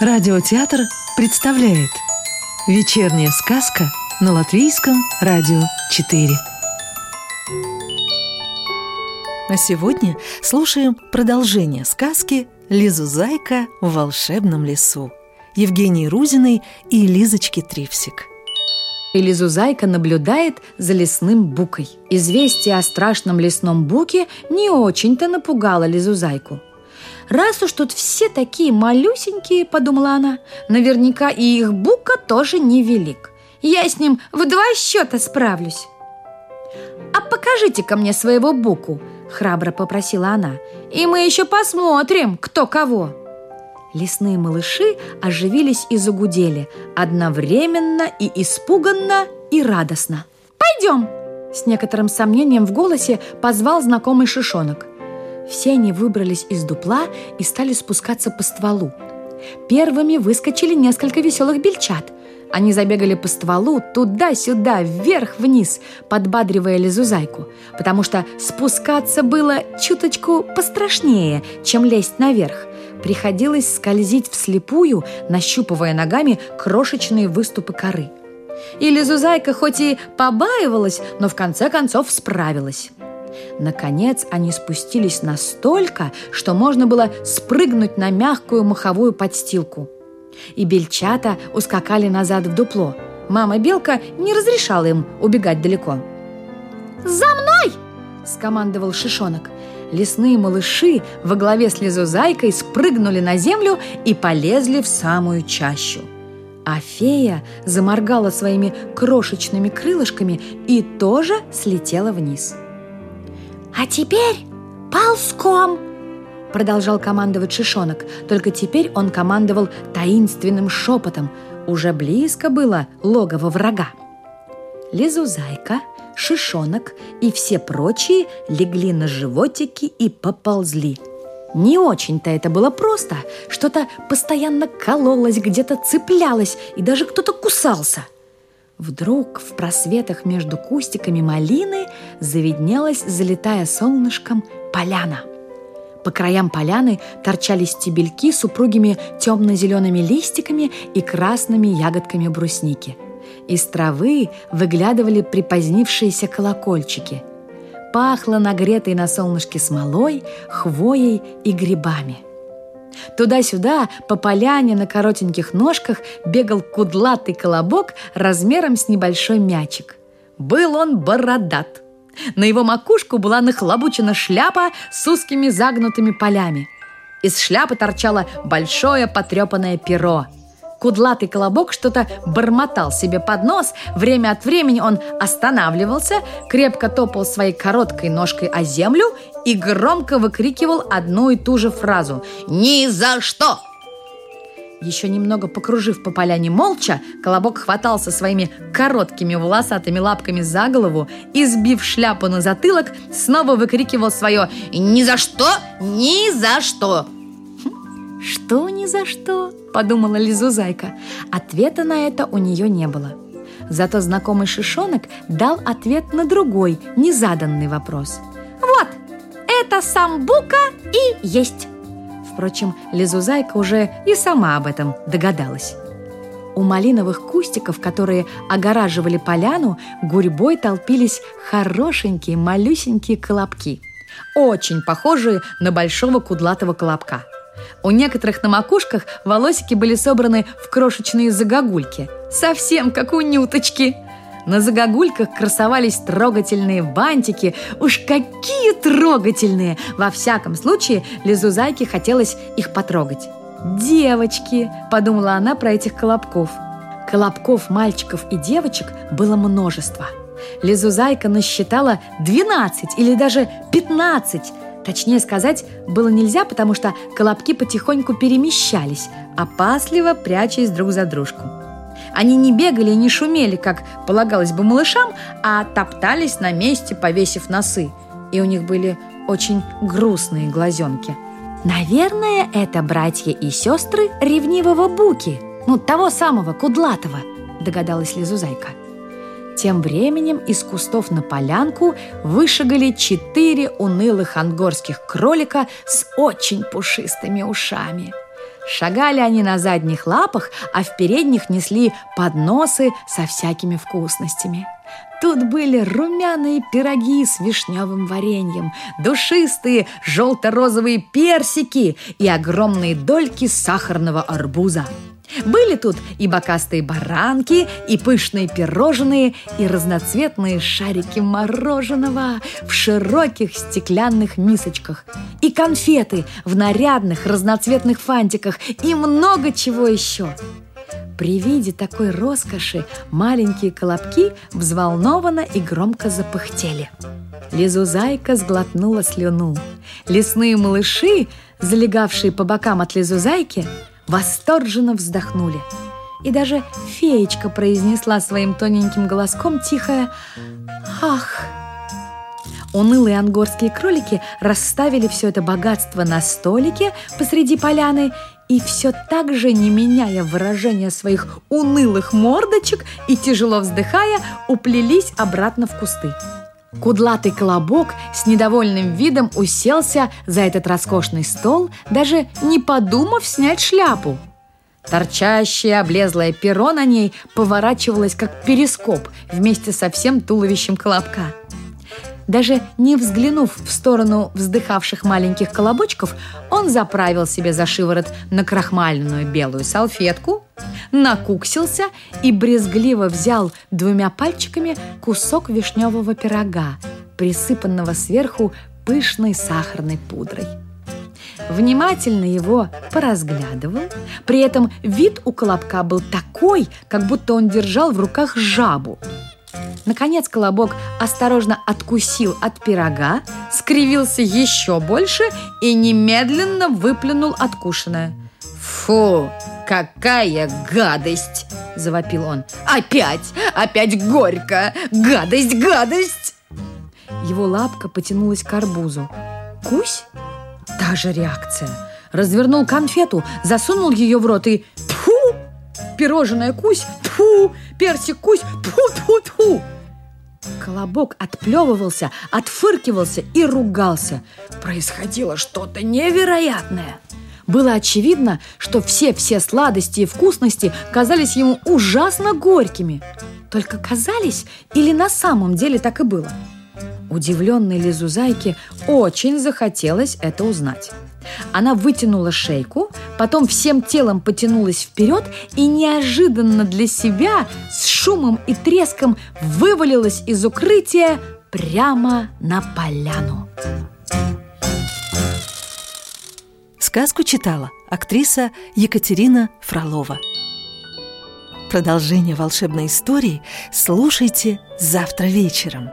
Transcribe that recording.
Радиотеатр представляет Вечерняя сказка на Латвийском радио 4 А сегодня слушаем продолжение сказки «Лизу Зайка в волшебном лесу» Евгении Рузиной и Лизочки Трипсик И Лизузайка наблюдает за лесным букой. Известие о страшном лесном буке не очень-то напугало Лизузайку. «Раз уж тут все такие малюсенькие, — подумала она, — наверняка и их бука тоже невелик. Я с ним в два счета справлюсь». «А покажите-ка мне своего буку», — храбро попросила она, — «и мы еще посмотрим, кто кого». Лесные малыши оживились и загудели, одновременно и испуганно, и радостно. «Пойдем!» С некоторым сомнением в голосе позвал знакомый шишонок. Все они выбрались из дупла и стали спускаться по стволу. Первыми выскочили несколько веселых бельчат. Они забегали по стволу туда-сюда, вверх-вниз, подбадривая лизузайку, потому что спускаться было чуточку пострашнее, чем лезть наверх. Приходилось скользить вслепую, нащупывая ногами крошечные выступы коры. И лизузайка хоть и побаивалась, но в конце концов справилась. Наконец они спустились настолько, что можно было спрыгнуть на мягкую маховую подстилку. И бельчата ускакали назад в дупло. Мама-белка не разрешала им убегать далеко. «За мной!» – скомандовал Шишонок. Лесные малыши во главе с Лизузайкой спрыгнули на землю и полезли в самую чащу. А фея заморгала своими крошечными крылышками и тоже слетела вниз – «А теперь ползком!» Продолжал командовать Шишонок, только теперь он командовал таинственным шепотом. Уже близко было логово врага. Лизузайка, Шишонок и все прочие легли на животики и поползли. Не очень-то это было просто. Что-то постоянно кололось, где-то цеплялось, и даже кто-то кусался – Вдруг в просветах между кустиками малины завиднелась, залетая солнышком, поляна. По краям поляны торчали стебельки с упругими темно-зелеными листиками и красными ягодками брусники. Из травы выглядывали припозднившиеся колокольчики. Пахло нагретой на солнышке смолой, хвоей и грибами – Туда-сюда по поляне на коротеньких ножках бегал кудлатый колобок размером с небольшой мячик. Был он бородат. На его макушку была нахлобучена шляпа с узкими загнутыми полями. Из шляпы торчало большое потрепанное перо – Кудлатый колобок что-то бормотал себе под нос. Время от времени он останавливался, крепко топал своей короткой ножкой о землю и громко выкрикивал одну и ту же фразу «Ни за что!». Еще немного покружив по поляне молча, Колобок хватался своими короткими волосатыми лапками за голову и, сбив шляпу на затылок, снова выкрикивал свое «Ни за что! Ни за что!». «Что ни за что?» – подумала Лизузайка. Ответа на это у нее не было. Зато знакомый Шишонок дал ответ на другой, незаданный вопрос. «Вот, это самбука и есть!» Впрочем, Лизузайка уже и сама об этом догадалась. У малиновых кустиков, которые огораживали поляну, гурьбой толпились хорошенькие малюсенькие колобки, очень похожие на большого кудлатого колобка – у некоторых на макушках волосики были собраны в крошечные загогульки, совсем как у нюточки. На загогульках красовались трогательные бантики. Уж какие трогательные! Во всяком случае, Лизузайке хотелось их потрогать. «Девочки!» – подумала она про этих колобков. Колобков мальчиков и девочек было множество. Лизузайка насчитала 12 или даже 15 Точнее сказать, было нельзя, потому что колобки потихоньку перемещались, опасливо прячась друг за дружку. Они не бегали и не шумели, как полагалось бы малышам, а топтались на месте, повесив носы. И у них были очень грустные глазенки. Наверное, это братья и сестры ревнивого Буки, ну, того самого, Кудлатого, догадалась Лизузайка. Тем временем из кустов на полянку вышагали четыре унылых ангорских кролика с очень пушистыми ушами. Шагали они на задних лапах, а в передних несли подносы со всякими вкусностями. Тут были румяные пироги с вишневым вареньем, душистые желто-розовые персики и огромные дольки сахарного арбуза. Были тут и бокастые баранки, и пышные пирожные, и разноцветные шарики мороженого в широких стеклянных мисочках, и конфеты в нарядных разноцветных фантиках, и много чего еще. При виде такой роскоши маленькие колобки взволнованно и громко запыхтели. Лизузайка сглотнула слюну. Лесные малыши, залегавшие по бокам от Лизузайки, восторженно вздохнули. И даже феечка произнесла своим тоненьким голоском тихое «Ах!». Унылые ангорские кролики расставили все это богатство на столике посреди поляны и все так же, не меняя выражения своих унылых мордочек и тяжело вздыхая, уплелись обратно в кусты. Кудлатый колобок с недовольным видом уселся за этот роскошный стол, даже не подумав снять шляпу. Торчащее облезлое перо на ней поворачивалось, как перископ, вместе со всем туловищем колобка. Даже не взглянув в сторону вздыхавших маленьких колобочков, он заправил себе за шиворот на крахмальную белую салфетку, накуксился и брезгливо взял двумя пальчиками кусок вишневого пирога, присыпанного сверху пышной сахарной пудрой. Внимательно его поразглядывал, при этом вид у колобка был такой, как будто он держал в руках жабу – Наконец Колобок осторожно откусил от пирога, скривился еще больше и немедленно выплюнул откушенное. «Фу, какая гадость!» – завопил он. «Опять, опять горько! Гадость, гадость!» Его лапка потянулась к арбузу. «Кусь?» Та же реакция. Развернул конфету, засунул ее в рот и... Тьфу! Пирожное кусь! Тьфу! Персик кусь! Тьфу-тьфу-тьфу! Колобок отплевывался, отфыркивался и ругался. Происходило что-то невероятное. Было очевидно, что все-все сладости и вкусности казались ему ужасно горькими. Только казались или на самом деле так и было? Удивленной Лизузайке очень захотелось это узнать. Она вытянула шейку, потом всем телом потянулась вперед и неожиданно для себя с шумом и треском вывалилась из укрытия прямо на поляну. Сказку читала актриса Екатерина Фролова. Продолжение волшебной истории слушайте завтра вечером.